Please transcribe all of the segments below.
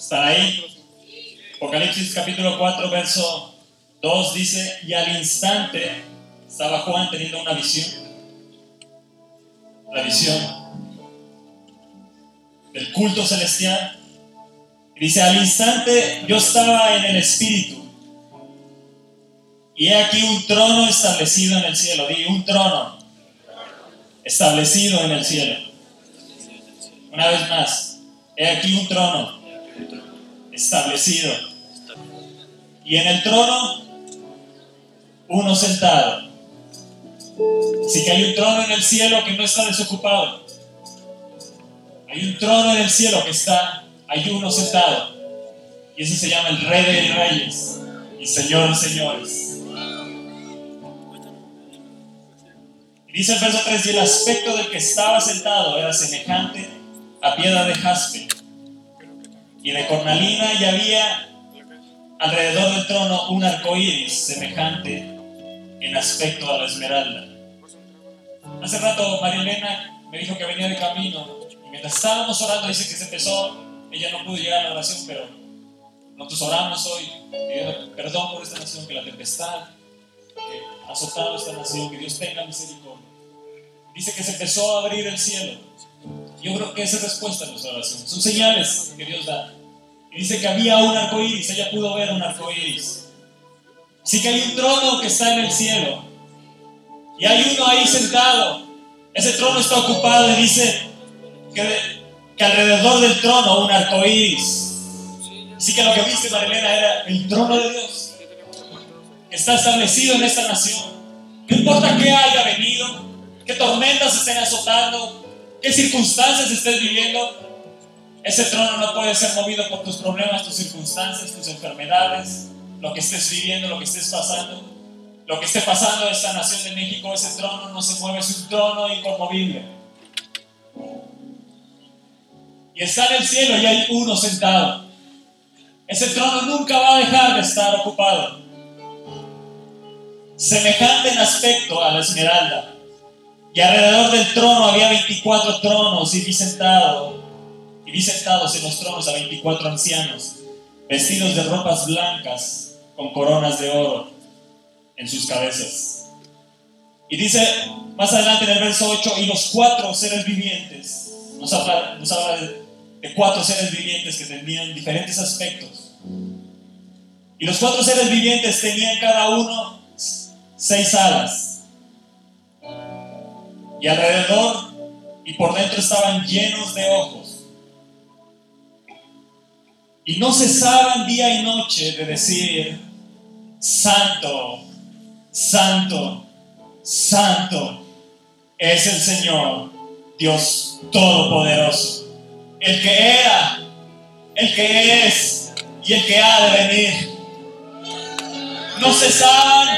¿Están ahí? Apocalipsis capítulo 4, verso 2 dice, y al instante estaba Juan teniendo una visión. La visión del culto celestial. Y dice, al instante yo estaba en el Espíritu. Y he aquí un trono establecido en el cielo. Di, un trono establecido en el cielo. Una vez más, he aquí un trono establecido. Y en el trono, uno sentado. Así que hay un trono en el cielo que no está desocupado. Hay un trono en el cielo que está, hay uno sentado. Y ese se llama el Rey de Reyes y Señor de Señores. Y dice el verso 3, y el aspecto del que estaba sentado era semejante a piedra de jaspe y de cornalina y había alrededor del trono un arco iris semejante en aspecto a la esmeralda. Hace rato María Elena me dijo que venía de camino y mientras estábamos orando dice que se empezó, ella no pudo llegar a la oración, pero nosotros oramos hoy pidiendo perdón por esta nación, que la tempestad que ha azotado esta nación, que Dios tenga misericordia. Dice que se empezó a abrir el cielo. Yo creo que esa es respuesta a nuestra oración. Son señales que Dios da. Y dice que había un arco iris, ella pudo ver un arco iris. Así que hay un trono que está en el cielo. Y hay uno ahí sentado. Ese trono está ocupado y dice que, que alrededor del trono un arco iris. Así que lo que viste, Marilena, era el trono de Dios. Que está establecido en esta nación. No importa qué haya venido, qué tormentas estén azotando, qué circunstancias estés viviendo, ese trono no puede ser movido por tus problemas, tus circunstancias, tus enfermedades, lo que estés viviendo, lo que estés pasando. Lo que esté pasando en esta nación de México, ese trono no se mueve, es un trono inconmovible. Y está en el cielo y hay uno sentado. Ese trono nunca va a dejar de estar ocupado. Semejante en aspecto a la esmeralda. Y alrededor del trono había 24 tronos y vi sentado y vi sentados en los tronos a 24 ancianos, vestidos de ropas blancas, con coronas de oro en sus cabezas. Y dice más adelante en el verso 8, y los cuatro seres vivientes, nos habla, nos habla de, de cuatro seres vivientes que tenían diferentes aspectos. Y los cuatro seres vivientes tenían cada uno seis alas. Y alrededor y por dentro estaban llenos de ojos y no cesaban día y noche de decir, Santo, Santo, Santo es el Señor, Dios Todopoderoso, el que era, el que es y el que ha de venir. No cesaban,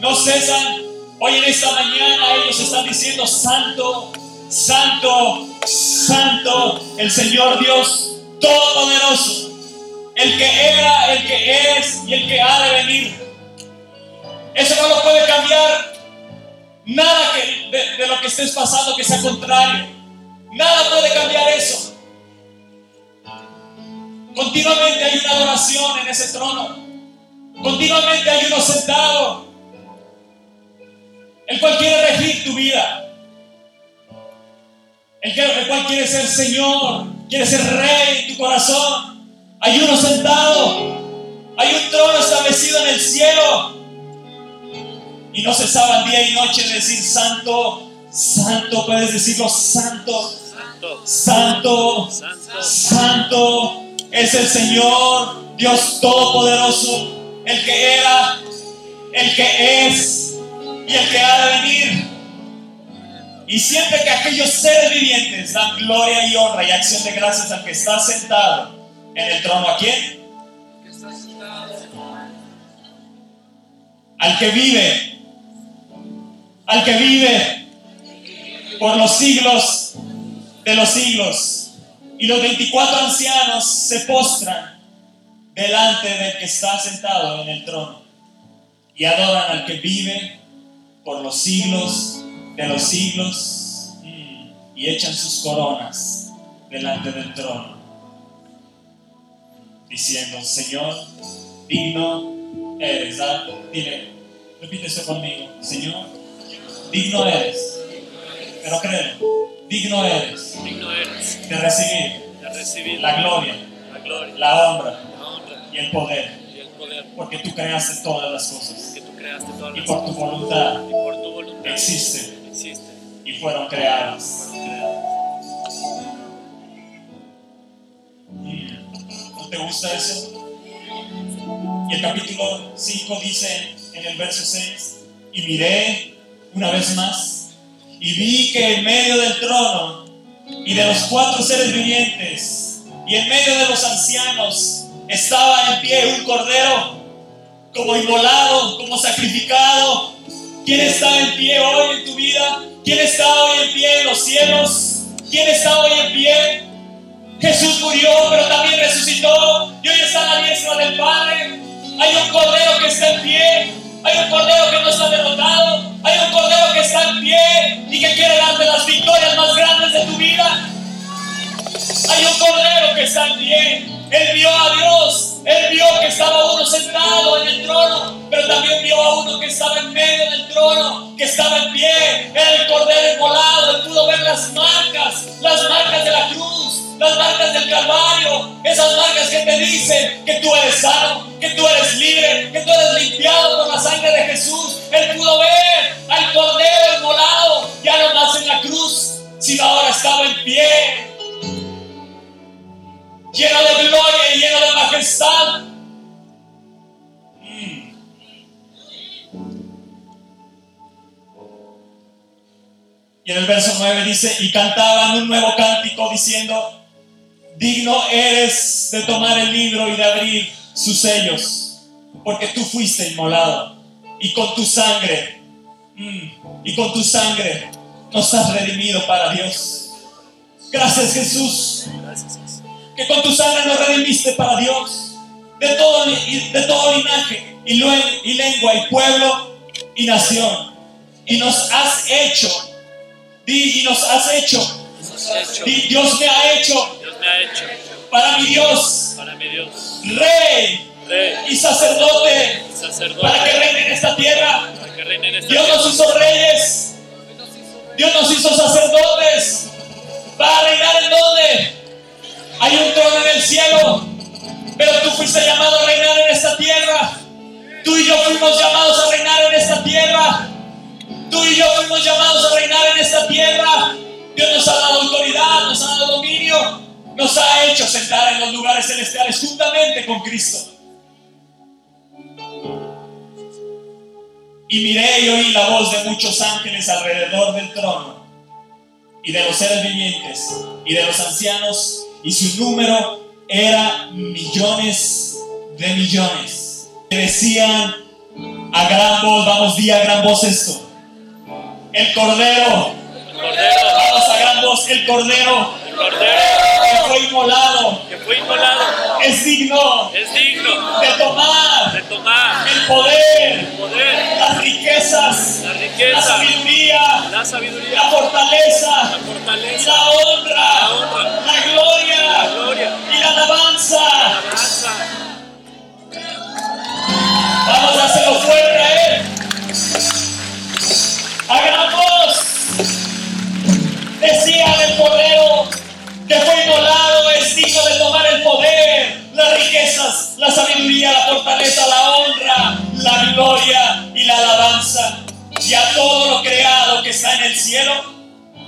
no cesan. Hoy en esta mañana ellos están diciendo, Santo, Santo, Santo, el Señor Dios Todopoderoso el que era, el que es y el que ha de venir. Eso no lo puede cambiar nada que, de, lo que estés pasando que sea contrario. Nada puede cambiar eso. Continuamente hay una adoración en ese trono. Continuamente hay uno sentado, el cual quiere regir tu vida. El, el cual quiere ser Señor, quiere ser Rey en tu corazón. Hay uno sentado. Hay un trono establecido en el cielo. Y no cesaban día y noche de decir santo, santo, puedes decirlo santo, santo, santo, es el Señor, Dios Todopoderoso, el que era, el que es y el que ha de venir. Y siempre que aquellos seres vivientes dan gloria y honra y acción de gracias al que está sentado en el trono a quién? Al que vive, al que vive por los siglos de los siglos. Y los 24 ancianos se postran delante del que está sentado en el trono y adoran al que vive por los siglos de los siglos y echan sus coronas delante del trono. diciendo, Señor, digno eres. ¿ah? Dile, repite esto conmigo, Señor, digno eres. Pero créelo, digno eres Digno eres de recibir de recibir la gloria, la gloria, la honra la honra y el poder, y el poder porque tú creaste todas las cosas creaste todas y por tu voluntad y por tu voluntad existen existen, y fueron creadas. ¿No te gusta eso? Y el capítulo 5 dice en el verso 6, y miré una vez más y vi que en medio del trono y de los cuatro seres vivientes y en medio de los ancianos estaba en pie un cordero como inmolado, como sacrificado. ¿Quién está en pie hoy en tu vida? ¿Quién está hoy en pie en los cielos? ¿Quién está hoy en pie? Jesús murió, pero también resucitó y hoy está la diestra del Padre. Hay un cordero que está en pie, hay un cordero que no está derrotado, hay un cordero que está en pie y que quiere darte las victorias más grandes de tu vida. Hay un cordero que está en pie. Él vio a Dios, él vio que estaba uno sentado en el trono, pero también vio a uno que estaba en medio del trono, que estaba en pie. El cordero inmolado, él pudo ver las marcas, las marcas de la cruz, las marcas del Calvario, esas marcas que te dicen que tú eres sano, que tú eres libre, que tú eres limpiado por la sangre de Jesús. Él pudo ver al cordero inmolado, ya no más en la cruz, sino ahora estaba en pie lleno de gloria majestad. Mm. Y en el verso 9 dice, y cantaban un nuevo cántico diciendo, digno eres de tomar el libro y de abrir sus sellos, porque tú fuiste inmolado y con tu sangre, mm, y con tu sangre nos has redimido para Dios. Gracias Jesús Gracias. Que con tu sangre nos redimiste para Dios, de todo, li- de todo linaje y, lengua y pueblo y nación. Y nos has hecho, di, y nos has hecho, Dios me ha hecho Dios me ha hecho. para mi Dios, para mi Dios, rey rey, y sacerdote, sacerdote, para que reine en esta tierra. en esta Dios nos hizo reyes, Dios nos hizo sacerdotes, para reinar en donde hay un trono en el cielo, pero tú fuiste llamado a reinar en esta tierra. Tú y yo fuimos llamados a reinar en esta tierra. Tú y yo fuimos llamados a reinar en esta tierra. Dios nos ha dado autoridad, nos ha dado dominio, nos ha hecho sentar en los lugares celestiales juntamente con Cristo. Y miré y oí la voz de muchos ángeles alrededor del trono, y de los seres vivientes, y de los ancianos, y su número era millones de millones. Decían a gran voz, vamos, di a gran voz esto. El cordero, El cordero, vamos a gran voz, el cordero el cordero fue inmolado. Que fue inmolado. Es digno. Es digno. De tomar. De tomar. El poder, el poder, las riquezas, la la riqueza, sabiduría, la sabiduría, la fortaleza, la fortaleza, la honra, la honra, la gloria. La gloria, y la alabanza. la alabanza. Vamos a hacerlo fuerte a Él. Hagamos. Decía el Cordero que fue inmolado, es digno de tomar el poder, las riquezas, la sabiduría, la fortaleza, la honra, la gloria y la alabanza. Y a todo lo creado que está en el cielo,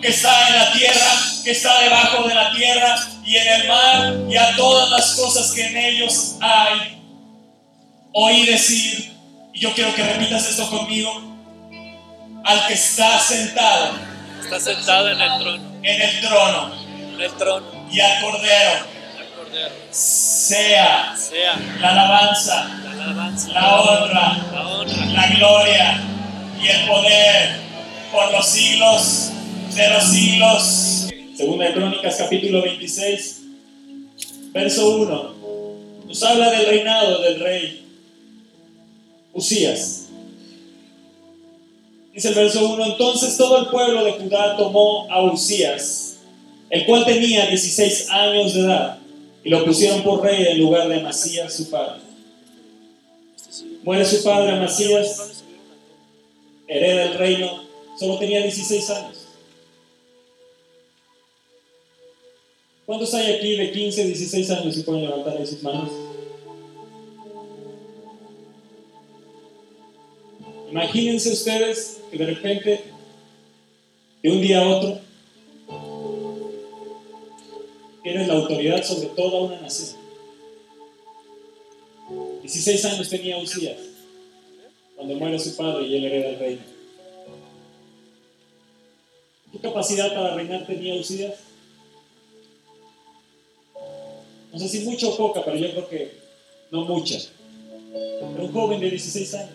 que está en la tierra, que está debajo de la tierra y en el mar, y a todas las cosas que en ellos hay. Oí decir, y yo quiero que repitas esto conmigo, al que está sentado Está sentado en el trono, en el trono el trono, y al cordero, sea sea la alabanza, la alabanza, la honra, la honra, la gloria y el poder por los siglos de los siglos. Segunda de Crónicas capítulo 26, verso 1, nos habla del reinado del rey Usías. Dice el verso 1, entonces todo el pueblo de Judá tomó a Usías, el cual tenía 16 años de edad, y lo pusieron por rey en lugar de Amasías, su padre. Muere su padre Amasías, hereda el reino, solo tenía 16 años. ¿Cuántos hay aquí de 15, 16 años y pueden levantar sus manos? Imagínense ustedes que de repente, de un día a otro, tienes la autoridad sobre toda una nación. 16 años tenía Usías cuando muere su padre y él hereda el reino. ¿Qué capacidad para reinar tenía Usías? No sé si mucha o poca, pero yo creo que no mucha. Era un joven de 16 años.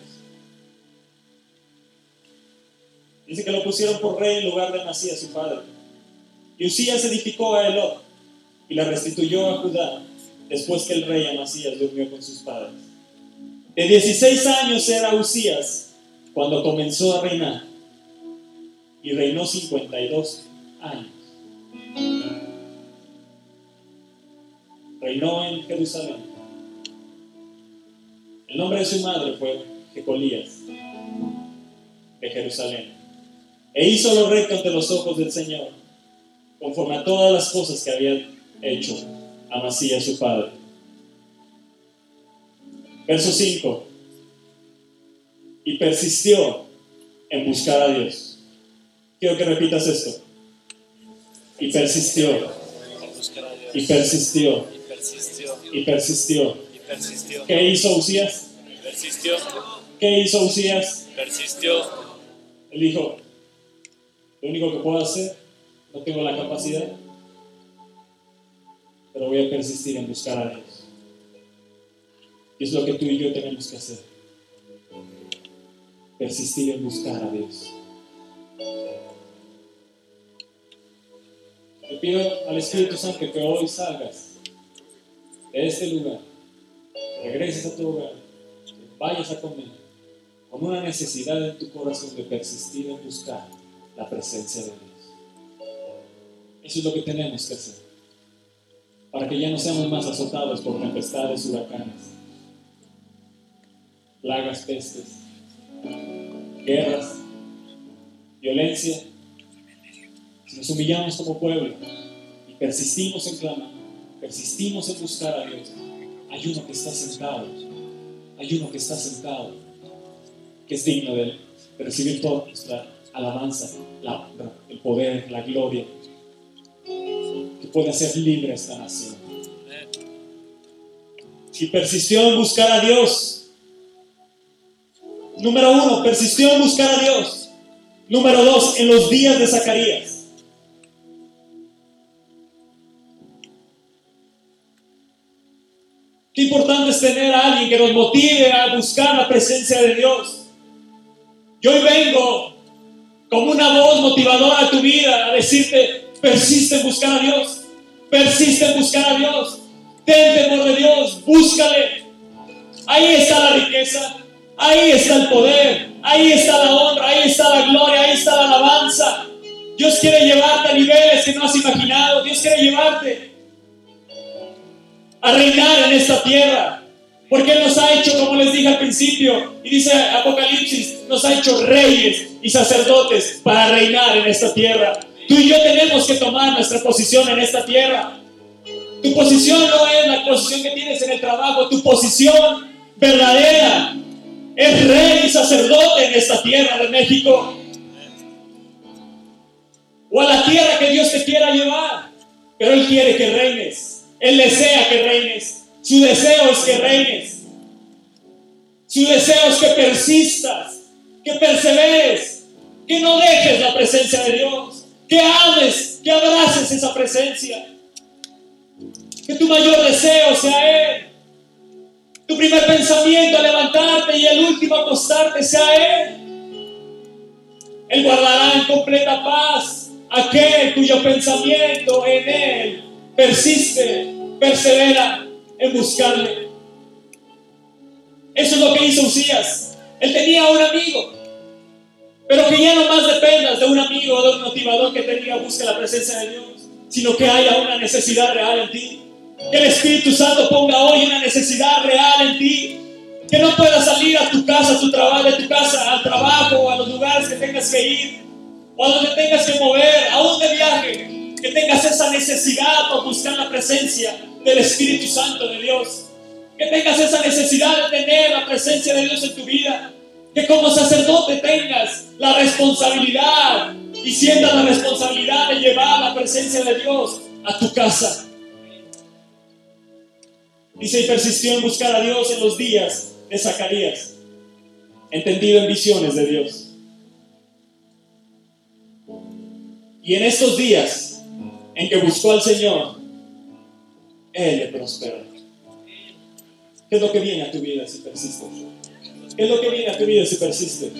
Dice que lo pusieron por rey en lugar de Amasías, su padre. Y Usías edificó a Elot y la restituyó a Judá después que el rey Amasías durmió con sus padres. De 16 años era Usías cuando comenzó a reinar y reinó 52 años. Reinó en Jerusalén. El nombre de su madre fue Jecolías de Jerusalén. E hizo lo recto ante los ojos del Señor, conforme a todas las cosas que había hecho Amasías su padre. Verso 5. Y persistió en buscar a Dios. Quiero que repitas esto. Y persistió. Y persistió. Y persistió. ¿Qué hizo Usías? Persistió. ¿Qué hizo Usías? Persistió. Él dijo, lo único que puedo hacer, no tengo la capacidad, pero voy a persistir en buscar a Dios. Y es lo que tú y yo tenemos que hacer. Persistir en buscar a Dios. Le pido al Espíritu Santo que hoy salgas de este lugar, regreses a tu hogar, vayas a comer, con una necesidad en tu corazón de persistir en buscar la presencia de Dios. Eso es lo que tenemos que hacer. Para que ya no seamos más azotados por tempestades, huracanes, plagas, pestes, guerras, violencia. Si nos humillamos como pueblo y persistimos en clamar, persistimos en buscar a Dios, hay uno que está sentado, hay uno que está sentado, que es digno de, recibir toda nuestra alabanza, la honra, el poder, la gloria, puede hacer libre esta nación. Y persistió en buscar a Dios. Número uno, persistió en buscar a Dios. Número dos, en los días de Zacarías. Qué importante es tener a alguien que nos motive a buscar la presencia de Dios. Yo hoy vengo como una voz motivadora a tu vida a decirte, persiste en buscar a Dios, persiste en buscar a Dios, ten temor de Dios, búscale. Ahí está la riqueza, ahí está el poder, ahí está la honra, ahí está la gloria, ahí está la alabanza. Dios quiere llevarte a niveles que no has imaginado, Dios quiere llevarte a reinar en esta tierra. Porque nos ha hecho, como les dije al principio, y dice Apocalipsis, nos ha hecho reyes y sacerdotes para reinar en esta tierra. Tú y yo tenemos que tomar nuestra posición en esta tierra. Tu posición no es la posición que tienes en el trabajo, tu posición verdadera es rey y sacerdote en esta tierra de México. O a la tierra que Dios te quiera llevar. Pero Él quiere que reines. Él desea que reines. Su deseo es que reines. Su deseo es que persistas, que perseveres, que no dejes la presencia de Dios, que ames, que abraces esa presencia. Que tu mayor deseo sea Él. Tu primer pensamiento a levantarte y el último acostarte sea Él. Él guardará en completa paz aquel cuyo pensamiento en Él persiste, persevera en buscarle. Eso es lo que hizo Usías. Él tenía un amigo, pero que ya no más dependas de un amigo o de un motivador que te diga busca la presencia de Dios, sino que haya una necesidad real en ti. Que el Espíritu Santo ponga hoy una necesidad real en ti. Que no puedas salir a tu casa, a tu trabajo, de tu casa al trabajo, a los lugares que tengas que ir, o a donde tengas que mover, aún de viaje. Que tengas esa necesidad por buscar la presencia del Espíritu Santo de Dios. Que tengas esa necesidad de tener la presencia de Dios en tu vida. Que como sacerdote tengas la responsabilidad y sientas la responsabilidad de llevar la presencia de Dios a tu casa. Dice, y persistió en buscar a Dios en los días de Zacarías, entendido en visiones de Dios. Y en estos días en que buscó al Señor, Él le prosperó. ¿Qué es lo que viene a tu vida si persiste? ¿Qué es lo que viene a tu vida si persiste?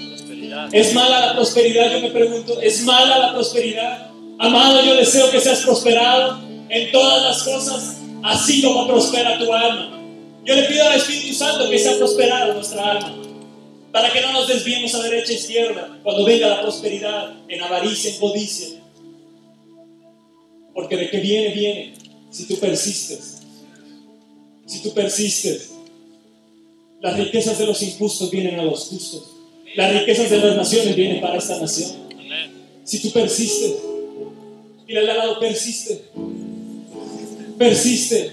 ¿Es mala la prosperidad? Yo me pregunto, ¿es mala la prosperidad? Amado, yo deseo que seas prosperado en todas las cosas, así como prospera tu alma. Yo le pido al Espíritu Santo que sea prosperado nuestra alma, para que no nos desviemos a derecha e izquierda cuando venga la prosperidad en avaricia, en codicia. Porque de que viene, viene, si tú persistes. Si tú persistes. Las riquezas de los injustos vienen a los justos. Las riquezas de las naciones vienen para esta nación. Si tú persistes, mira al lado, persiste. Persiste.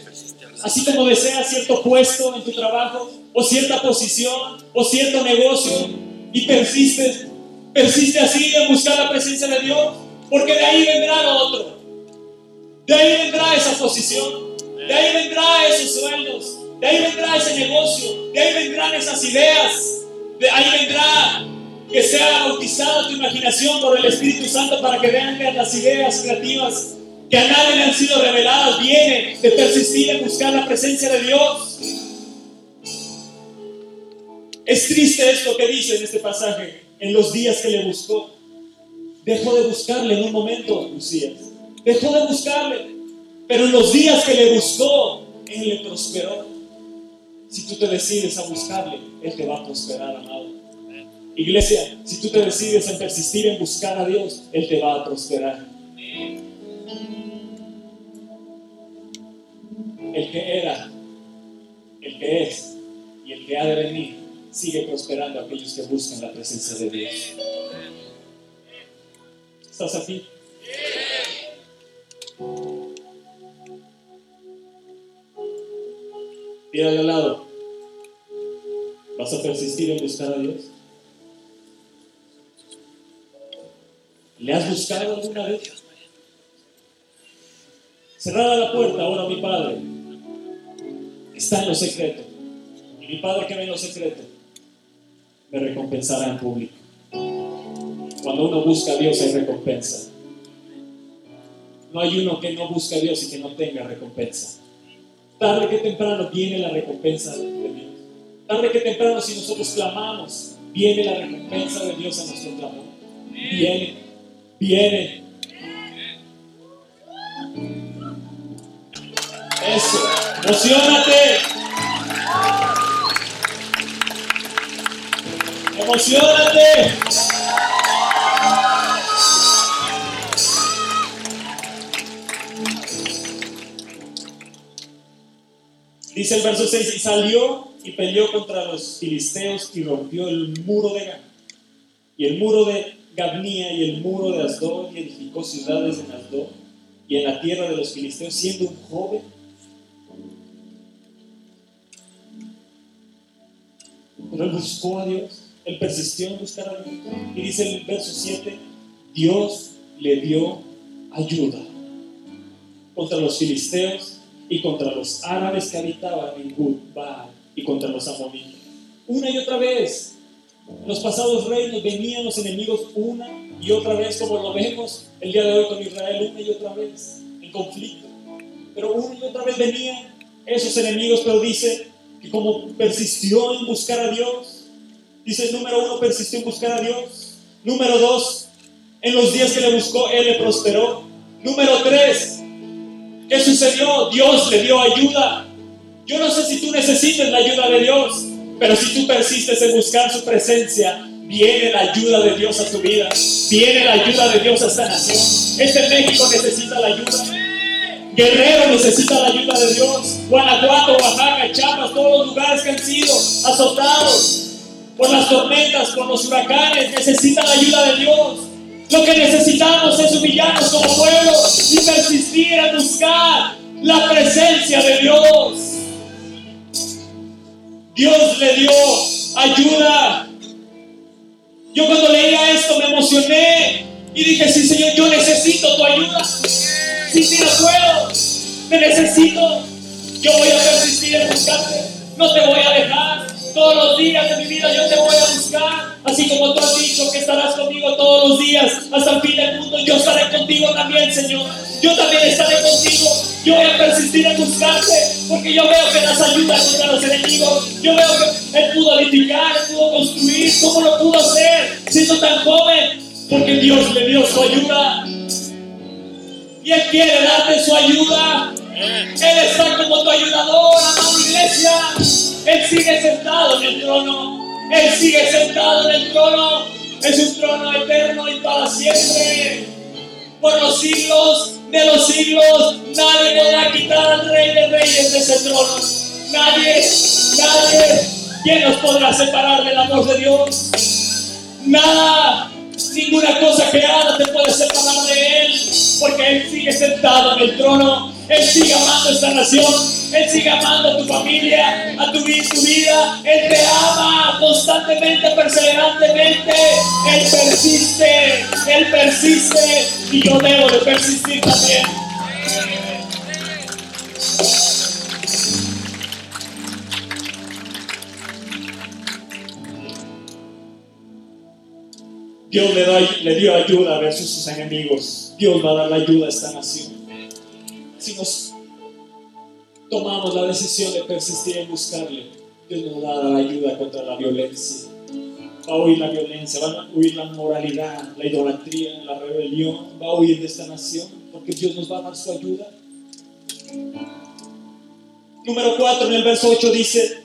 Así como deseas cierto puesto en tu trabajo, o cierta posición, o cierto negocio, y persistes, persiste así en buscar la presencia de Dios, porque de ahí vendrá lo otro. De ahí vendrá esa posición, de ahí vendrá esos sueldos, de ahí vendrá ese negocio, de ahí vendrán esas ideas, de ahí vendrá que sea bautizada tu imaginación por el Espíritu Santo para que vean que las ideas creativas que a nadie le han sido reveladas vienen de persistir en buscar la presencia de Dios. Es triste esto que dice en este pasaje, en los días que le buscó. Dejó de buscarle en un momento, Lucías. Dejó de buscarle, pero en los días que le buscó, Él le prosperó. Si tú te decides a buscarle, Él te va a prosperar, amado. Iglesia, si tú te decides a persistir en buscar a Dios, Él te va a prosperar. El que era, el que es y el que ha de venir sigue prosperando a aquellos que buscan la presencia de Dios. ¿Estás aquí? De al lado. ¿Vas a persistir en buscar a Dios? ¿Le has buscado alguna vez? Cerrada la puerta, ahora mi Padre está en lo secreto. Y mi Padre que ve en lo secreto me recompensará en público. Cuando uno busca a Dios hay recompensa. No hay uno que no busque a Dios y que no tenga recompensa. Tarde que temprano viene la recompensa de Dios. Tarde que temprano si nosotros clamamos, viene la recompensa de Dios a nuestro clamor. Viene, viene. Eso, emocionate. Emocionate. Dice el verso 6, y salió y peleó contra los filisteos y rompió el muro de Gad, y el muro de Gabnía y el muro de Asdod, y edificó ciudades en Asdod y en la tierra de los filisteos, siendo un joven. Pero él buscó a Dios, él persistió en buscar a Dios. Y dice el verso 7, Dios le dio ayuda contra los filisteos y contra los árabes que habitaban en Gudbar y contra los amonitas. Una y otra vez, los pasados reinos venían los enemigos una y otra vez, como lo vemos el día de hoy con Israel, una y otra vez, en conflicto. Pero una y otra vez venían esos enemigos, pero dice que como persistió en buscar a Dios, dice número uno, persistió en buscar a Dios. Número dos, en los días que le buscó, Él le prosperó. Número tres, ¿Qué sucedió? Dios le dio ayuda. Yo no sé si tú necesites la ayuda de Dios, pero si tú persistes en buscar su presencia, viene la ayuda de Dios a tu vida. Viene la ayuda de Dios a esta nación. Este México necesita la ayuda. Guerrero necesita la ayuda de Dios. Guanajuato, Oaxaca, Chiapas, todos los lugares que han sido azotados por las tormentas, por los huracanes, necesitan la ayuda de Dios. Lo que necesitamos es humillarnos como pueblo y persistir en buscar la presencia de Dios. Dios le dio ayuda. Yo cuando leía esto me emocioné y dije, sí Señor, yo necesito tu ayuda. Sí, sí, no puedo. Te necesito. Yo voy a persistir en buscarte. No te voy a dejar. Todos los días de mi vida yo te voy a buscar. Así como tú has dicho que estarás conmigo todos los días hasta el fin del mundo, yo estaré contigo también, Señor. Yo también estaré contigo. Yo voy a persistir en buscarte porque yo veo que das ayuda contra los enemigos. Yo veo que Él pudo edificar, Él pudo construir. ¿Cómo lo pudo hacer siendo tan joven? Porque Dios le dio su ayuda. Y Él quiere darte su ayuda. Él está como tu ayudador, amado iglesia. Él sigue sentado en el trono. Él sigue sentado en el trono. Es un trono eterno y para siempre. Por los siglos de los siglos, nadie podrá quitar al Rey de Reyes de ese trono. Nadie, nadie. ¿Quién nos podrá separar del amor de Dios? Nada, ninguna cosa creada te puede separar de Él, porque Él sigue sentado en el trono él sigue amando esta nación. Él sigue amando a tu familia, a tu, tu vida. Él te ama constantemente, perseverantemente. Él persiste, Él persiste. Y yo debo de persistir también. Dios le, da, le dio ayuda versus sus enemigos. Dios va a dar la ayuda a esta nación si nos tomamos la decisión de persistir en buscarle, Dios nos va a dar ayuda contra la violencia. Va a huir la violencia, va a huir la moralidad, la idolatría, la rebelión, va a huir de esta nación, porque Dios nos va a dar su ayuda. Número 4 en el verso 8 dice,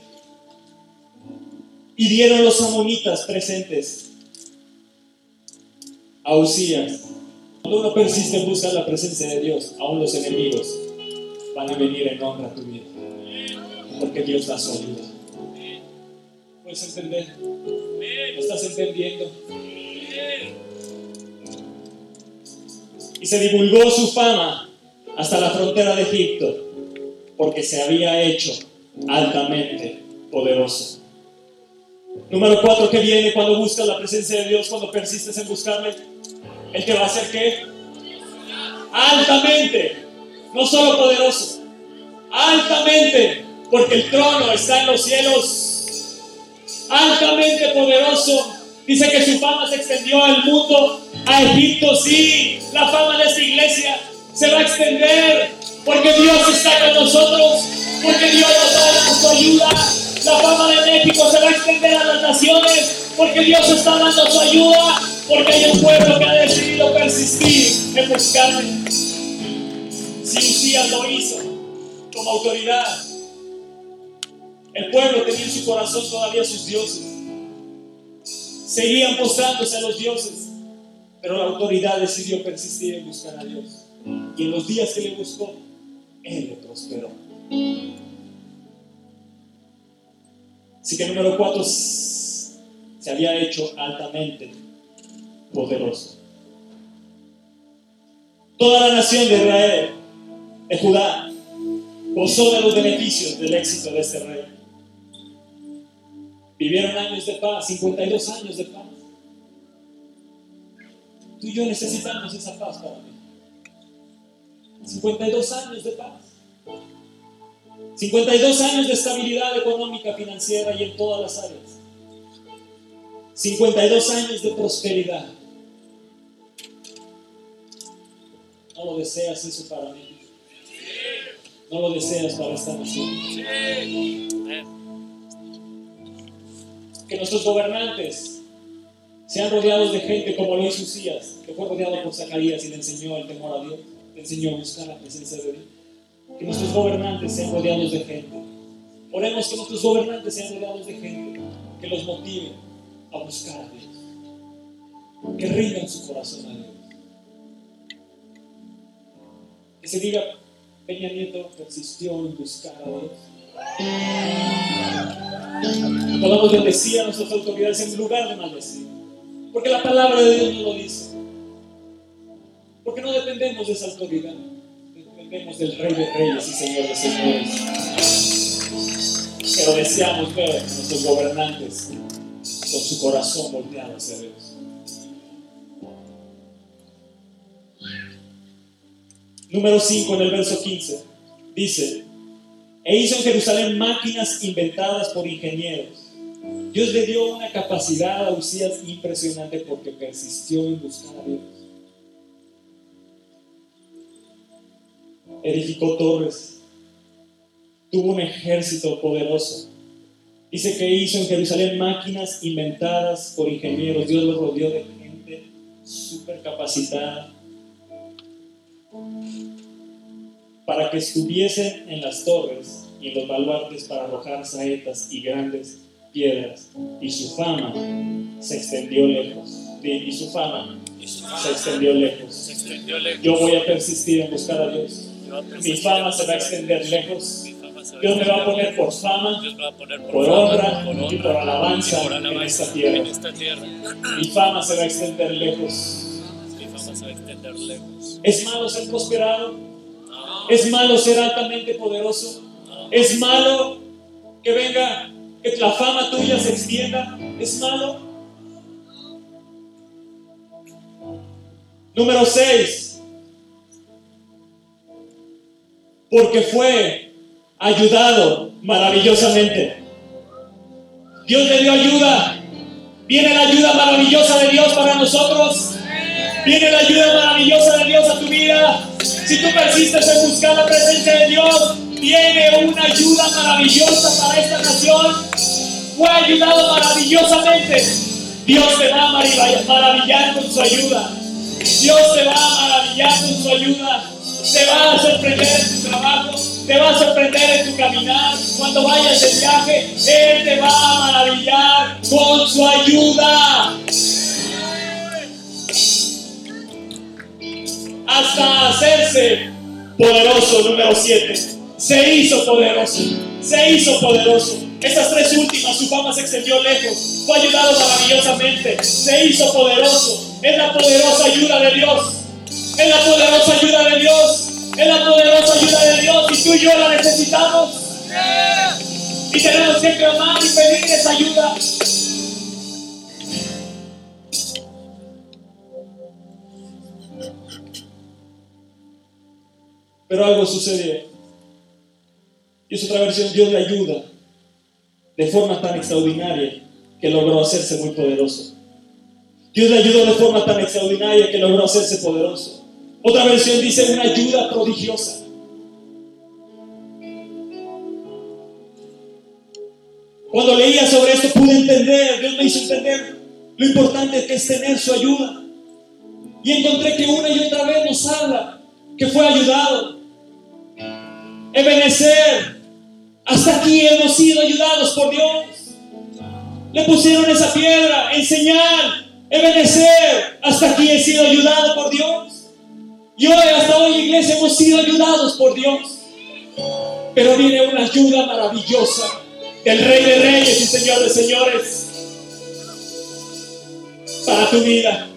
y dieron los amonitas presentes a Usías cuando uno persiste en buscar la presencia de Dios, aún los enemigos van a venir en honra a tu vida. Porque Dios da su ayuda. ¿Puedes entender? ¿Lo estás entendiendo? Y se divulgó su fama hasta la frontera de Egipto, porque se había hecho altamente poderoso. Número cuatro que viene cuando buscas la presencia de Dios, cuando persistes en buscarle, el que va a hacer qué? Altamente, no solo poderoso, altamente, porque el trono está en los cielos, altamente poderoso. Dice que su fama se extendió al mundo, a Egipto, sí, la fama de esta iglesia se va a extender, porque Dios está con nosotros, porque Dios nos da su ayuda. La fama de México se va a extender a las naciones, porque Dios está dando su ayuda porque hay un pueblo que ha decidido persistir en buscarme. Si Usías lo hizo como autoridad, el pueblo tenía en su corazón todavía sus dioses. Seguían postrándose a los dioses, pero la autoridad decidió persistir en buscar a Dios. Y en los días que le buscó, Él le prosperó. Así que número cuatro se había hecho altamente poderoso. Toda la nación de Israel, de Judá, gozó de los beneficios del éxito de este rey. Vivieron años de paz, 52 años de paz. Tú y yo necesitamos esa paz para mí. 52 años de paz. 52 años de estabilidad económica, financiera y en todas las áreas. 52 años de prosperidad. No lo deseas eso para mí. No lo deseas para esta nación. Que nuestros gobernantes sean rodeados de gente como lo hizo Usías, que fue rodeado por Zacarías y le enseñó el temor a Dios, le enseñó a buscar la presencia de Dios. Que nuestros gobernantes sean rodeados de gente. Oremos que nuestros gobernantes sean rodeados de gente que los motive a buscar a Dios. Que rindan su corazón a Dios. Que se diga, Peña Nieto persistió en buscar a Dios. Podamos bendecir a nuestras autoridades en lugar de maldecir. Porque la palabra de Dios nos lo dice. Porque no dependemos de esa autoridad. Dependemos del Rey de Reyes y Señor de Señores. Pero deseamos ver a nuestros gobernantes con su corazón volteado hacia Dios. Número 5 en el verso 15 dice, e hizo en Jerusalén máquinas inventadas por ingenieros. Dios le dio una capacidad a Usías impresionante porque persistió en buscar a Dios. Edificó torres, tuvo un ejército poderoso. Dice que hizo en Jerusalén máquinas inventadas por ingenieros. Dios lo rodeó de gente súper capacitada para que estuviesen en las torres y en los baluartes para arrojar saetas y grandes piedras. Y su fama se extendió lejos. Y su fama se extendió lejos. Yo voy a persistir en buscar a Dios. Mi fama se va a extender lejos. Dios me va a poner por fama, por, honra y por alabanza en esta tierra. Mi fama se va a extender lejos. ¿Es malo ser prosperado? ¿Es malo ser altamente poderoso? ¿Es malo que venga, que la fama tuya se extienda? ¿Es malo? Número 6. Porque fue ayudado maravillosamente. Dios le dio ayuda. Viene la ayuda maravillosa de Dios para nosotros. Viene la ayuda maravillosa de Dios a tu vida. Si tú persistes en buscar la presencia de Dios, viene una ayuda maravillosa para esta nación. Fue ayudado maravillosamente. Dios te va a maravillar con su ayuda. Dios te va a maravillar con su ayuda. Te va a sorprender en tu trabajo. Te va a sorprender en tu caminar. Cuando vayas de viaje, Él te va a maravillar con su ayuda. Hasta hacerse poderoso, número 7. Se hizo poderoso, se hizo poderoso. Estas tres últimas, su fama se extendió lejos, fue ayudado maravillosamente, se hizo poderoso. Es la poderosa ayuda de Dios, es la poderosa ayuda de Dios, es la poderosa ayuda de Dios y tú y yo la necesitamos. Y tenemos que clamar y pedir esa ayuda. Pero algo sucedió. Y es otra versión, Dios le ayuda de forma tan extraordinaria que logró hacerse muy poderoso. Dios le ayudó de forma tan extraordinaria que logró hacerse poderoso. Otra versión dice una ayuda prodigiosa. Cuando leía sobre esto pude entender, Dios me hizo entender lo importante que es tener su ayuda. Y encontré que una y otra vez nos habla que fue ayudado. Ebenecer, hasta aquí hemos sido ayudados por Dios. Le pusieron esa piedra en señal. Ebenecer, hasta aquí he sido ayudado por Dios. Y hoy, hasta hoy, iglesia, hemos sido ayudados por Dios. Pero viene una ayuda maravillosa del Rey de Reyes y Señor de Señores para tu vida.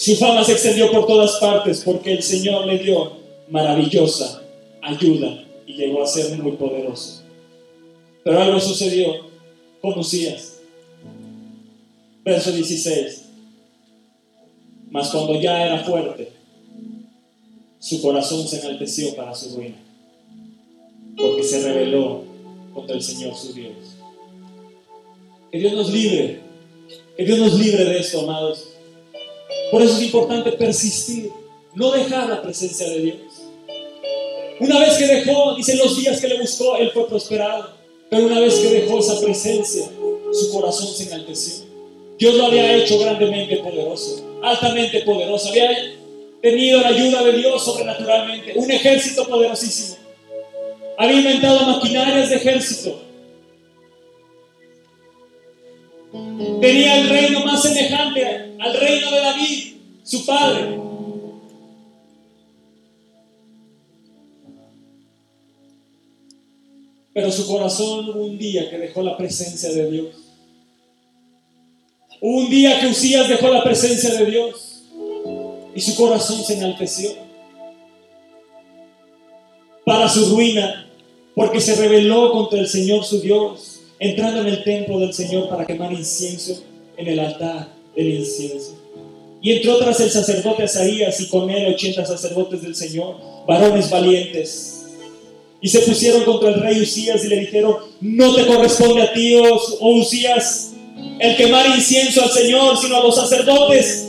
Su fama se extendió por todas partes porque el Señor le dio maravillosa ayuda y llegó a ser muy poderoso. Pero algo sucedió con Usías. Verso 16. Mas cuando ya era fuerte, su corazón se enalteció para su ruina, porque se rebeló contra el Señor su Dios. Que Dios nos libre, que Dios nos libre de esto, amados. Por eso es importante persistir, no dejar la presencia de Dios. Una vez que dejó, dicen los días que le buscó, él fue prosperado. Pero una vez que dejó esa presencia, su corazón se enalteció. Dios lo había hecho grandemente poderoso, altamente poderoso. Había tenido la ayuda de Dios sobrenaturalmente, un ejército poderosísimo. Había inventado maquinarias de ejército. Tenía el reino más semejante al reino de David. su padre. Pero su corazón hubo un día que dejó la presencia de Dios. Hubo un día que Usías dejó la presencia de Dios y su corazón se enalteció para su ruina, porque se rebeló contra el Señor su Dios, entrando en el templo del Señor para quemar incienso en el altar del incienso. Y entró tras el sacerdote Asaías y con él ochenta sacerdotes del Señor, varones valientes. Y se pusieron contra el rey Usías y le dijeron, no te corresponde a ti, oh oh Usías, el quemar incienso al Señor, sino a los sacerdotes,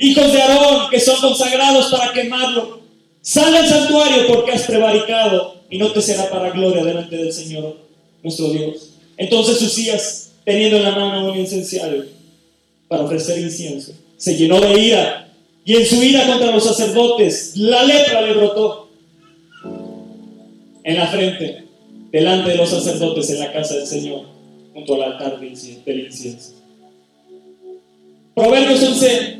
hijos de Aarón, que son consagrados para quemarlo. Sal del santuario porque has prevaricado y no te será para gloria delante del Señor, nuestro Dios. Entonces Usías, teniendo en la mano un incenciario para ofrecer incienso, se llenó de ira y en su ira contra los sacerdotes la lepra le brotó en la frente, delante de los sacerdotes en la casa del Señor, junto al altar del incienso. Proverbios 11,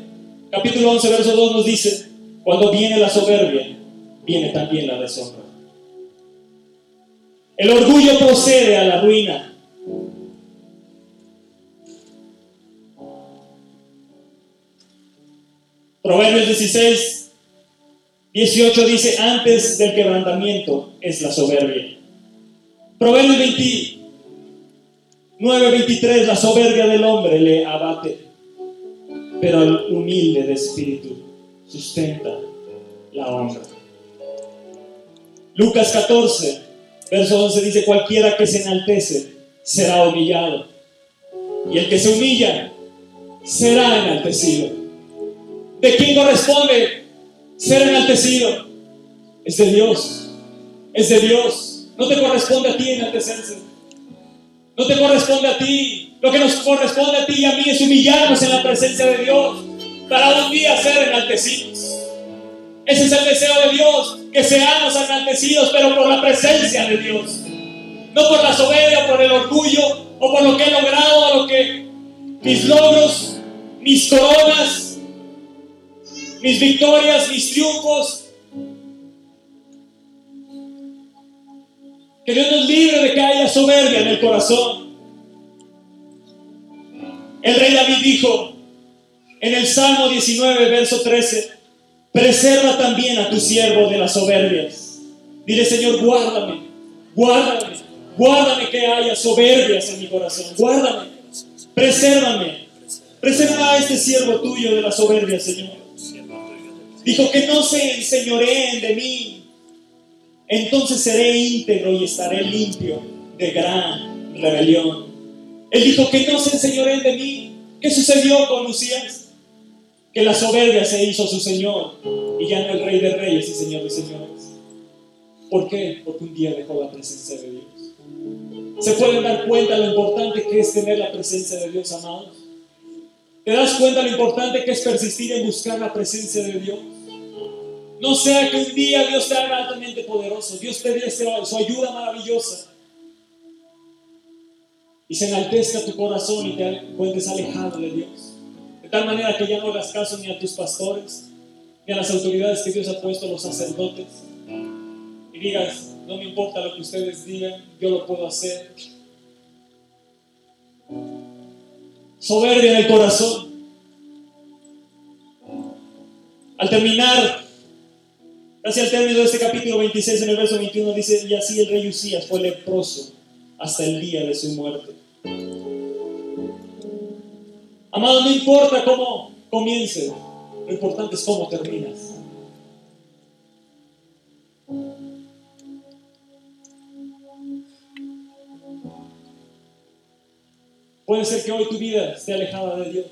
capítulo 11, verso 2 nos dice, cuando viene la soberbia, viene también la deshonra. El orgullo procede a la ruina. Proverbios 16, 18 dice, antes del quebrantamiento es la soberbia. Proverbios 29, 23, la soberbia del hombre le abate, pero al humilde de espíritu sustenta la honra. Lucas 14, verso 11 dice, cualquiera que se enaltece será humillado, y el que se humilla será enaltecido. ¿De quién corresponde ser enaltecido? Es de Dios. Es de Dios. No te corresponde a ti enaltecerse. No te corresponde a ti. Lo que nos corresponde a ti y a mí es humillarnos en la presencia de Dios para un día ser enaltecidos. Ese es el deseo de Dios, que seamos enaltecidos, pero por la presencia de Dios. No por la soberbia, por el orgullo, o por lo que he logrado, o lo que mis logros, mis coronas, mis victorias, mis triunfos. Que Dios nos libre de que haya soberbia en el corazón. El rey David dijo en el Salmo 19, verso 13, preserva también a tu siervo de las soberbias. Dile, Señor, guárdame, guárdame, guárdame que haya soberbias en mi corazón, guárdame, presérvame, preserva a este siervo tuyo de las soberbias, Señor. Dijo que no se enseñoreen de mí. Entonces seré íntegro y estaré limpio de gran rebelión. Él dijo que no se enseñoreen de mí. ¿Qué sucedió con Lucías? Que la soberbia se hizo su Señor y ya no el Rey de Reyes y Señor de Señores. ¿Por qué? Porque un día dejó la presencia de Dios. ¿Se pueden dar cuenta lo importante que es tener la presencia de Dios, amados? ¿Te das cuenta lo importante que es persistir en buscar la presencia de Dios? No sea que un día Dios te haga altamente poderoso, Dios te dé su ayuda maravillosa y se enaltezca tu corazón y te encuentres alejado de Dios. De tal manera que ya no hagas caso ni a tus pastores, ni a las autoridades que Dios ha puesto, los sacerdotes, y digas, no me importa lo que ustedes digan, yo lo puedo hacer. Soberbia en el corazón. Al terminar Casi al término de este capítulo 26, en el verso 21, dice, y así el rey Usías fue leproso hasta el día de su muerte. Amado, no importa cómo comience, lo importante es cómo terminas. Puede ser que hoy tu vida esté alejada de Dios,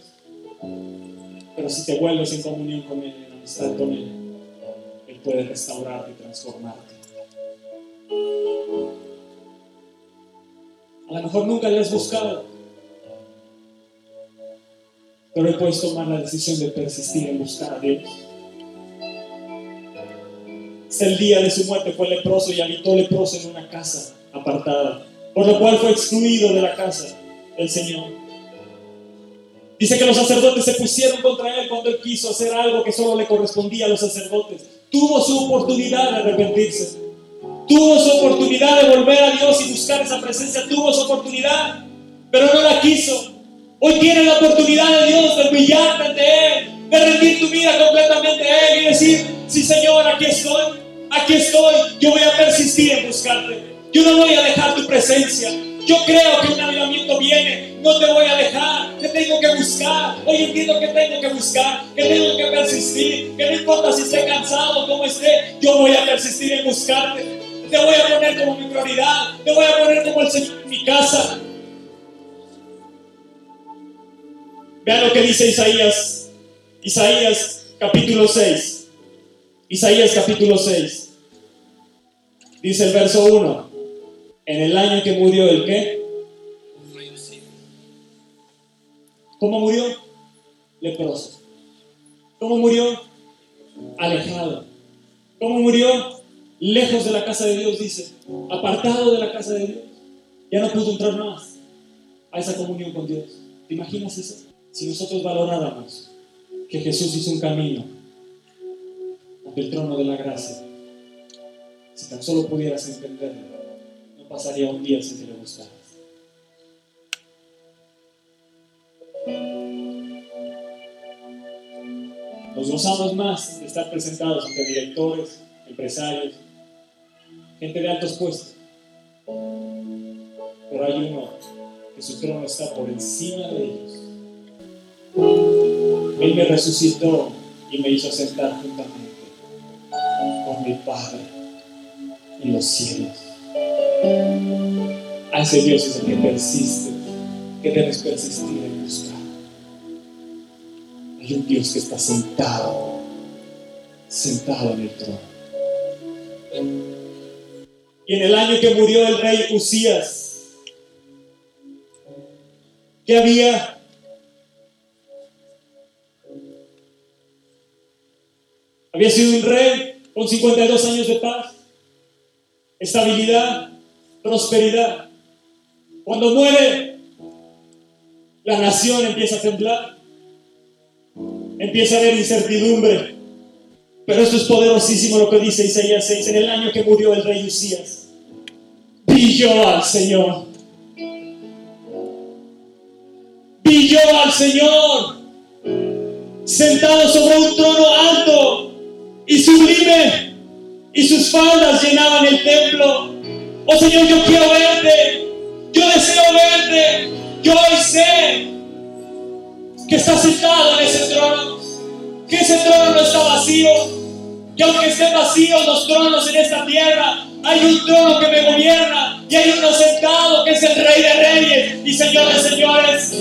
pero si te vuelves en comunión con Él, en amistad con Él, puede restaurarte y transformarte. A lo mejor nunca le has buscado, pero hoy puedes tomar la decisión de persistir en buscar a Dios. El día de su muerte fue leproso y habitó leproso en una casa apartada, por lo cual fue excluido de la casa del Señor. Dice que los sacerdotes se pusieron contra él cuando él quiso hacer algo que solo le correspondía a los sacerdotes. Tuvo su oportunidad de arrepentirse. Tuvo su oportunidad de volver a Dios y buscar esa presencia. Tuvo su oportunidad, pero no la quiso. Hoy tiene la oportunidad de Dios de humillarte ante Él, de rendir tu vida completamente a Él y decir, sí Señor, aquí estoy, aquí estoy, yo voy a persistir en buscarte. Yo no voy a dejar tu presencia. Yo creo que un avivamiento viene, no te voy a dejar, que tengo que buscar. Hoy entiendo que tengo que buscar, que tengo que persistir, que no importa si esté cansado o cómo esté, yo voy a persistir en buscarte. Te voy a poner como mi prioridad, te voy a poner como el Señor en mi casa. Vean lo que dice Isaías, Isaías capítulo 6. Isaías capítulo 6. Dice el verso 1. En el año que murió el qué? ¿Cómo murió? Leproso. ¿Cómo murió? Alejado. ¿Cómo murió? Lejos de la casa de Dios, dice. Apartado de la casa de Dios. Ya no pudo entrar más a esa comunión con Dios. ¿Te imaginas eso? Si nosotros valoráramos que Jesús hizo un camino ante el trono de la gracia, si tan solo pudieras entenderlo, pasaría un día sin que le buscaras. Nos gozamos más de estar presentados ante directores, empresarios, gente de altos puestos. Pero hay uno que su trono está por encima de ellos. Él me resucitó y me hizo sentar juntamente con mi Padre en los cielos. Ese Dios es el que persiste, que debes persistir en buscar. Hay un Dios que está sentado, sentado en el trono. Y en el año que murió el rey Usías, ¿qué había? Había sido un rey con 52 años de paz, estabilidad, prosperidad. Cuando muere, la nación empieza a temblar, empieza a haber incertidumbre. Pero esto es poderosísimo lo que dice Isaías 6, en el año que murió el rey Usías. Vi yo al Señor. Vi yo al Señor sentado sobre un trono alto y sublime, y sus faldas llenaban el templo. Oh Señor, yo quiero verte, yo deseo verte, yo hoy sé que está sentado en ese trono, que ese trono no está vacío, que aunque estén vacíos los tronos en esta tierra, hay un trono que me gobierna y hay uno sentado que es el Rey de Reyes y Señores, Señores,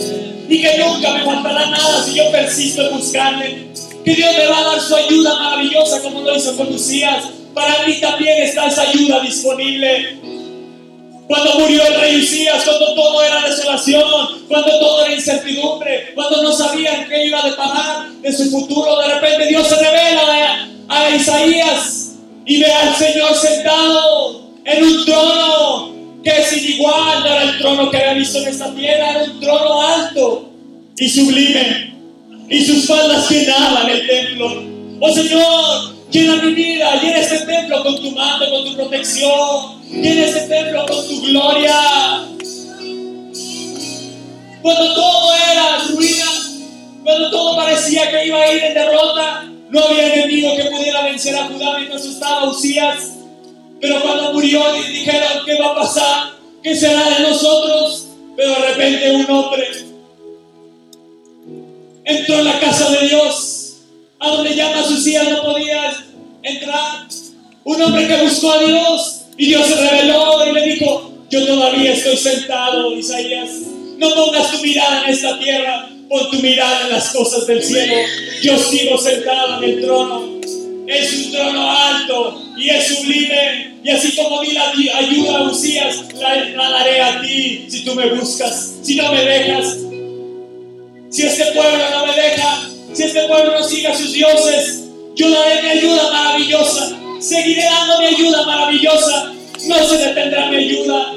y que nunca me faltará nada si yo persisto en buscarle. Que Dios me va a dar su ayuda maravillosa como lo hizo con Lucías. Para mí también está esa ayuda disponible. Cuando murió el rey Usías, cuando todo era desolación, cuando todo era incertidumbre, cuando no sabían qué iba a deparar de su futuro, de repente Dios se revela a, Isaías y ve al Señor sentado en un trono que sin igual, no era el trono que había visto en esta tierra, era un trono alto y sublime, y sus faldas llenaban el templo. Oh Señor, llena mi vida, llena este templo con tu mando, con tu protección, llena este templo con tu gloria. Cuando todo era ruina, cuando todo parecía que iba a ir en derrota, no había enemigo que pudiera vencer a Judá mientras estaba Usías. Pero cuando murió dijeron, ¿qué va a pasar? ¿Qué será de nosotros? Pero de repente un hombre entró en la casa de Dios, a donde más Usías no podía entrar. Un hombre que buscó a Dios y Dios se reveló y le dijo, yo todavía estoy sentado, Isaías. No pongas tu mirada en esta tierra, pon tu mirada en las cosas del cielo. Yo sigo sentado en el trono. Es un trono alto y es sublime. Y así como di la ayuda a Usías, la daré a ti si tú me buscas, si no me dejas. Si este pueblo no me deja, si este pueblo no sigue a sus dioses, yo daré mi ayuda maravillosa. Seguiré dando mi ayuda maravillosa. No se detendrá mi ayuda.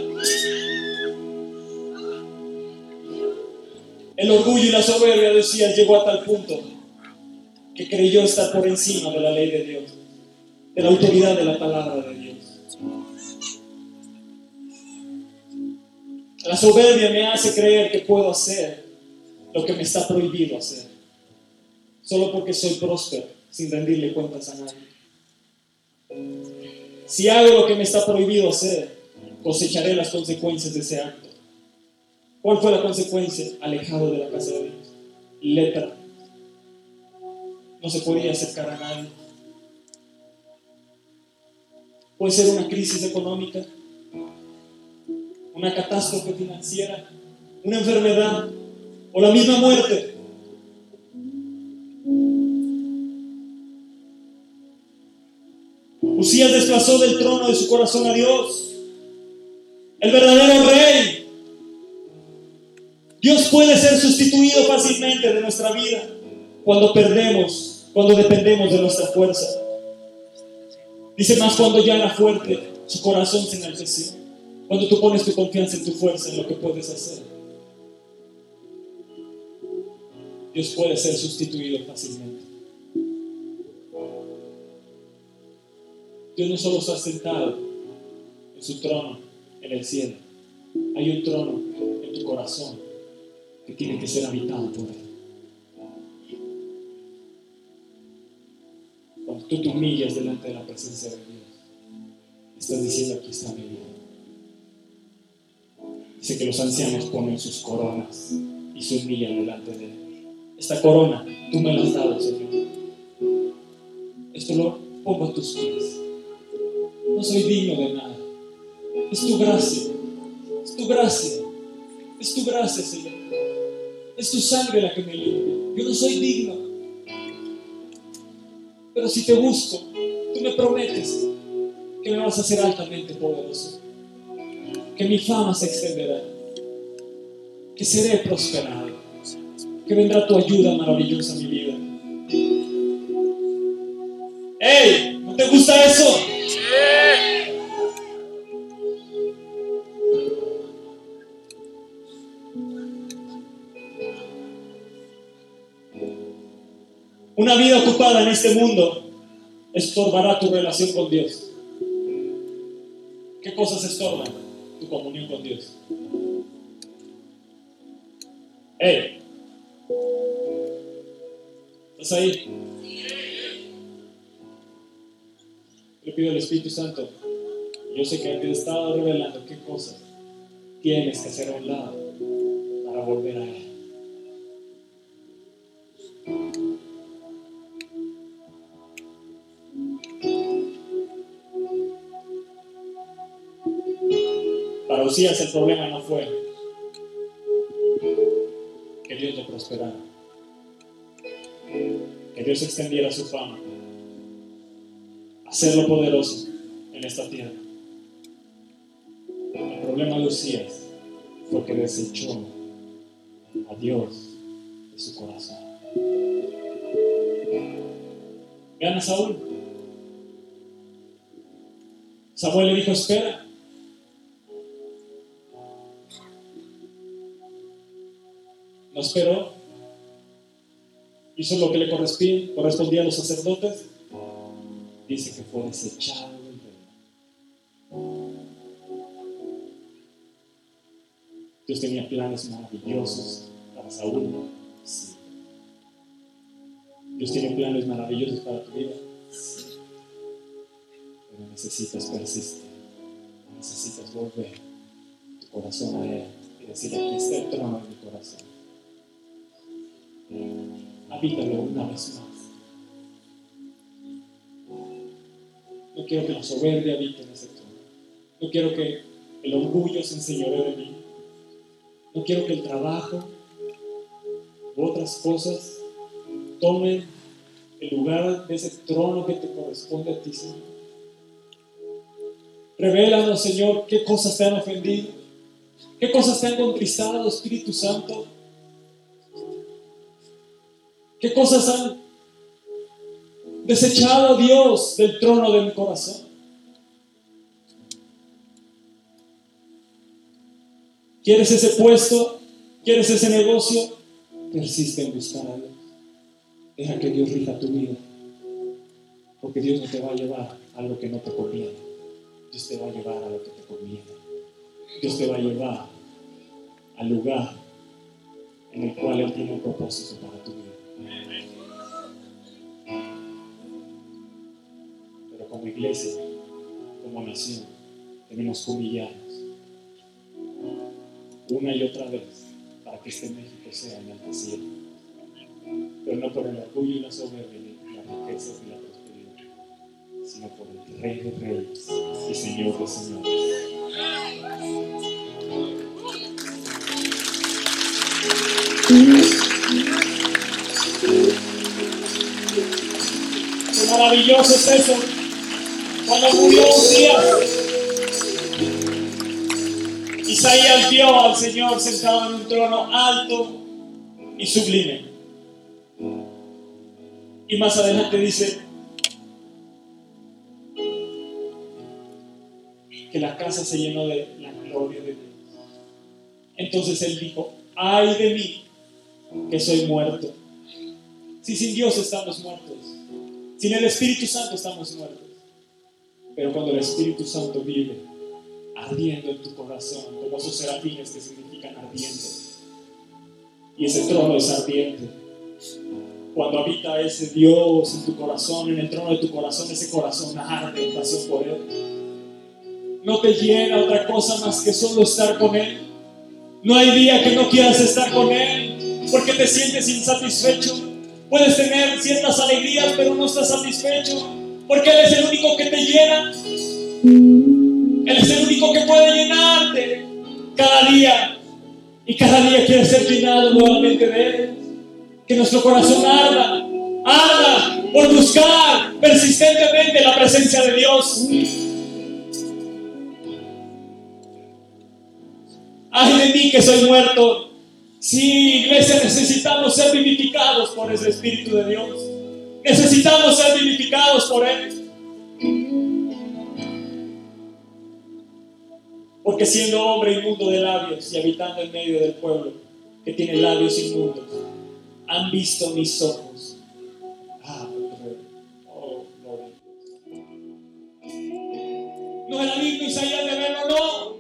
El orgullo y la soberbia de Usías llegó a tal punto que creyó estar por encima de la ley de Dios, de la autoridad de la palabra de Dios. La soberbia me hace creer que puedo hacer lo que me está prohibido hacer, solo porque soy próspero, sin rendirle cuentas a nadie. Si hago lo que me está prohibido hacer, cosecharé las consecuencias de ese acto. ¿Cuál fue la consecuencia? Alejado de la casa de Dios. Lepra. No se podía acercar a nadie. Puede ser una crisis económica, una catástrofe financiera, una enfermedad o la misma muerte. Desplazó del trono de su corazón a Dios, el verdadero rey. Dios puede ser sustituido fácilmente de nuestra vida cuando perdemos, cuando dependemos de nuestra fuerza. Dice más cuando ya era fuerte, su corazón se enalteció. Cuando tú pones tu confianza en tu fuerza, en lo que puedes hacer. Dios puede ser sustituido fácilmente. Dios no solo está sentado en su trono en el cielo. Hay un trono en tu corazón que tiene que ser habitado por Él. Cuando tú te humillas delante de la presencia de Dios, estás diciendo aquí está mi vida. Dice que los ancianos ponen sus coronas y se humillan delante de Él. Esta corona, tú me la has dado, Señor. Esto lo pongo a tus pies. No soy digno de nada. Es tu gracia. Es tu gracia. Es tu gracia, Señor. Es tu sangre la que me limpia. Yo no soy digno. Pero si te busco, tú me prometes que me vas a hacer altamente poderoso. Que mi fama se extenderá. Que seré prosperado. Que vendrá tu ayuda maravillosa a mi vida. Este mundo estorbará tu relación con Dios. ¿Qué cosas estorban tu comunión con Dios? ¡Ey! ¿Estás ahí? Le pido al Espíritu Santo. Yo sé que te estado revelando qué cosas tienes que hacer a un lado para volver a Él. Usías el problema no fue que Dios lo prosperara, que Dios extendiera su fama, hacerlo poderoso en esta tierra. El problema de Usías fue que desechó a Dios de su corazón. Vean a Saúl. Samuel le dijo, espera. No esperó. Hizo lo que le correspondía, a los sacerdotes. Dice que fue desechado del reino. Dios tenía planes maravillosos para Saúl. Sí. Dios tiene planes maravillosos para tu vida. Sí. Pero necesitas persistir. Necesitas volver tu corazón a Él y decir, aquí está el trono de mi corazón. Habítalo una vez más. No quiero que la soberbia habite en ese trono. No quiero que el orgullo se enseñoree de mí. No quiero que el trabajo u otras cosas tomen el lugar de ese trono que te corresponde a ti, Señor. Revélanos, Señor, qué cosas te han ofendido, qué cosas te han contristado, Espíritu Santo. ¿Qué cosas han desechado Dios del trono de mi corazón? ¿Quieres ese puesto? ¿Quieres ese negocio? Persiste en buscar a Dios. Deja que Dios rija tu vida. Porque Dios no te va a llevar a lo que no te conviene. Dios te va a llevar a lo que te conviene. Dios te va a llevar al lugar en el cual Él tiene un propósito para tu vida. Pero como iglesia, como nación, tenemos que humillarnos una y otra vez para que este México sea enaltecido. Pero no por el orgullo y la soberbia, ni las riquezas ni la prosperidad, sino por el Rey de Reyes y Señor de Señores. Maravilloso es eso. Cuando murió un día, Isaías vio al Señor sentado en un trono alto y sublime. Y más adelante dice que la casa se llenó de la gloria de Dios. Entonces él dijo, ay de mí que soy muerto. Si sin Dios estamos muertos, sin el Espíritu Santo estamos muertos. Pero cuando el Espíritu Santo vive, ardiendo en tu corazón, como esos serafines que significan ardientes, y ese trono es ardiente. Cuando habita ese Dios en tu corazón, en el trono de tu corazón, ese corazón arde en pasión por Él. No te llena otra cosa más que solo estar con Él. No hay día que no quieras estar con Él porque te sientes insatisfecho. Puedes tener ciertas alegrías, pero no estás satisfecho porque Él es el único que te llena. Él es el único que puede llenarte cada día. Y cada día quiere ser llenado nuevamente de Él. Que nuestro corazón arda, arda por buscar persistentemente la presencia de Dios. Ay de mí que soy muerto. Sí, iglesia, necesitamos ser vivificados por ese Espíritu de Dios. Necesitamos ser vivificados por Él. Porque siendo hombre inmundo de labios y habitando en medio del pueblo que tiene labios inmundos, han visto mis ojos. Ah, oh, gloria. No era digno Isaías de verlo, no.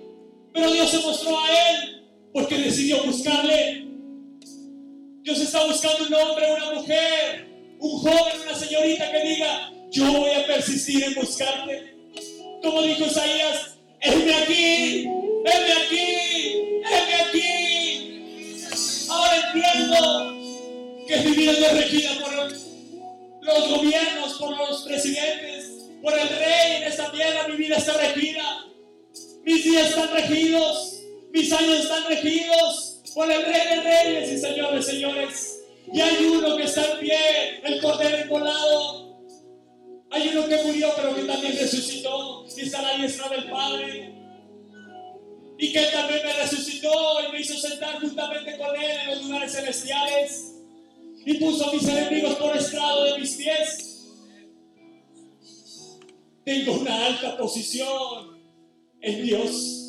Pero Dios se mostró a él porque decidió buscarle. Dios está buscando un hombre, una mujer, un joven, una señorita que diga, yo voy a persistir en buscarte. Como dijo Isaías, Heme aquí, heme aquí, heme aquí. Ahora entiendo que mi vida no es regida por los gobiernos, por los presidentes, por el rey en esta tierra. Mi vida está regida. Mis días están regidos, mis años están regidos por el rey de reyes y señores, señores. Y hay uno que está en pie, el cordero envolado. Hay uno que murió, pero que también resucitó y está a la diestra del Padre. Y que también me resucitó y me hizo sentar juntamente con Él en los lugares celestiales. Y puso mis enemigos por estrado de mis pies. Tengo una alta posición en Dios.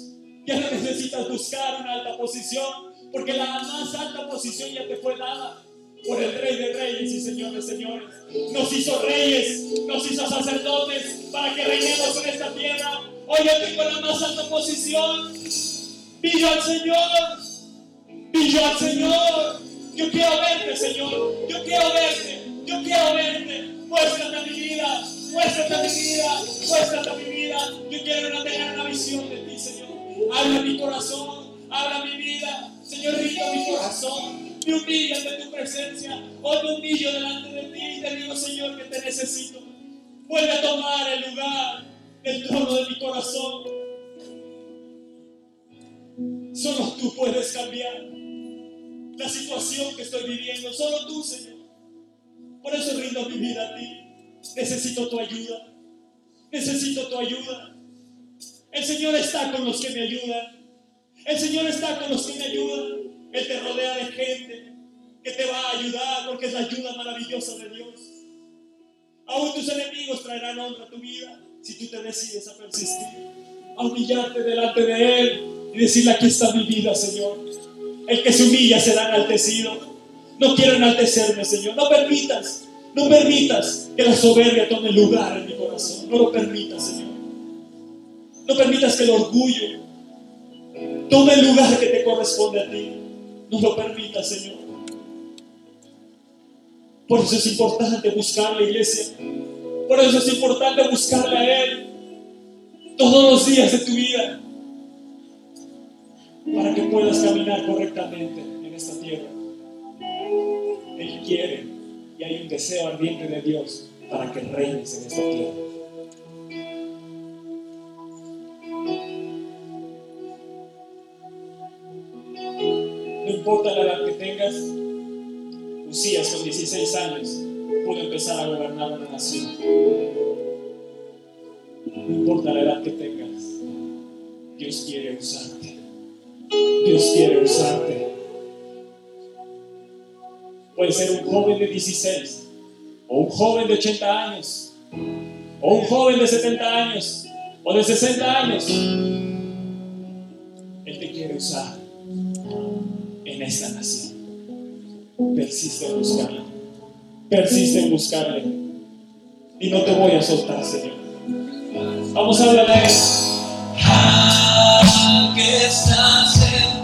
Ya no necesitas buscar una alta posición, porque la más alta posición ya te fue dada por el Rey de Reyes y Señor de Señores. Nos hizo reyes, nos hizo sacerdotes para que reinemos en esta tierra. Hoy yo tengo la más alta posición. Pillo al Señor, pillo al Señor. Yo quiero verte, Señor. Yo quiero verte, yo quiero verte. Muéstrate a mi vida, muéstrate a mi vida, muéstrate a mi vida. Yo quiero tener una visión de ti. Habla mi corazón, habla mi vida. Señor, rica mi corazón me humillo ante tu presencia. Hoy me humillo delante de ti y te digo, Señor, que te necesito. Vuelve a tomar el lugar del trono de mi corazón. Solo tú puedes cambiar la situación que estoy viviendo. Solo tú, Señor. Por eso rindo mi vida a ti. Necesito tu ayuda. Necesito tu ayuda. El Señor está con los que me ayudan. El Señor está con los que me ayudan. Él te rodea de gente que te va a ayudar porque es la ayuda maravillosa de Dios. Aún tus enemigos traerán honra a tu vida si tú te decides a persistir, a humillarte delante de Él y decirle, aquí está mi vida, Señor. El que se humilla será enaltecido. No quiero enaltecerme, Señor. No permitas, no permitas que la soberbia tome lugar en mi corazón. No lo permitas, Señor. No permitas que el orgullo tome el lugar que te corresponde a ti. No lo permitas, Señor. Por eso es importante buscar la iglesia. Por eso es importante buscarle a Él todos los días de tu vida para que puedas caminar correctamente en esta tierra. Él quiere y hay un deseo ardiente de Dios para que reines en esta tierra. Importa la edad que tengas, Usías con 16 años pudo empezar a gobernar una nación. No importa la edad que tengas, Dios quiere usarte. Dios quiere usarte. Puede ser un joven de 16, o un joven de 80 años, o un joven de 70 años, o de 60 años. Él te quiere usar en esa nación. Persiste en buscarle. Persiste en buscarle. Y no te voy a soltar, Señor. Vamos a hablar. Ah, que estás en